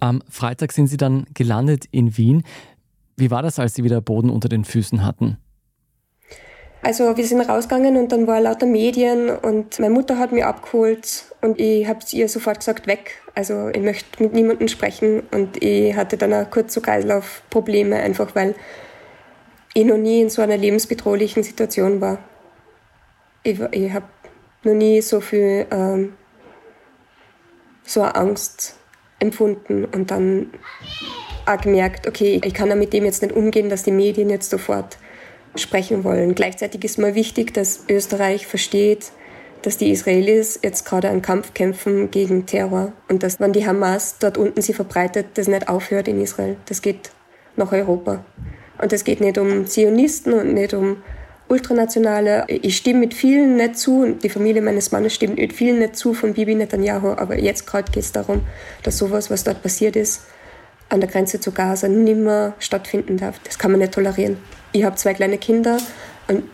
Am Freitag sind Sie dann gelandet in Wien. Wie war das, als Sie wieder Boden unter den Füßen hatten? Also wir sind rausgegangen und dann war lauter Medien und meine Mutter hat mich abgeholt und ich habe ihr sofort gesagt, weg. Also ich möchte mit niemandem sprechen und ich hatte dann auch kurz so Kreislaufprobleme, einfach weil ich noch nie in so einer lebensbedrohlichen Situation war. Ich, ich habe noch nie so viel ähm, so eine Angst empfunden und dann auch gemerkt, okay, ich kann ja mit dem jetzt nicht umgehen, dass die Medien jetzt sofort sprechen wollen. Gleichzeitig ist mir wichtig, dass Österreich versteht, dass die Israelis jetzt gerade einen Kampf kämpfen gegen Terror und dass, wenn die Hamas dort unten sie verbreitet, das nicht aufhört in Israel. Das geht nach Europa. Und es geht nicht um Zionisten und nicht um Ultranationale. Ich stimme mit vielen nicht zu und die Familie meines Mannes stimmt mit vielen nicht zu von Bibi Netanyahu, aber jetzt gerade geht es darum, dass sowas, was dort passiert ist, an der Grenze zu Gaza nimmer stattfinden darf. Das kann man nicht tolerieren. Ich habe zwei kleine Kinder und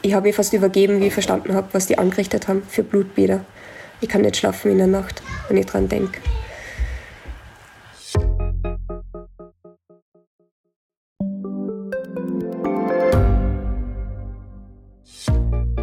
ich habe mich fast übergeben, wie ich verstanden habe, was die angerichtet haben für Blutbäder. Ich kann nicht schlafen in der Nacht, wenn ich dran denke.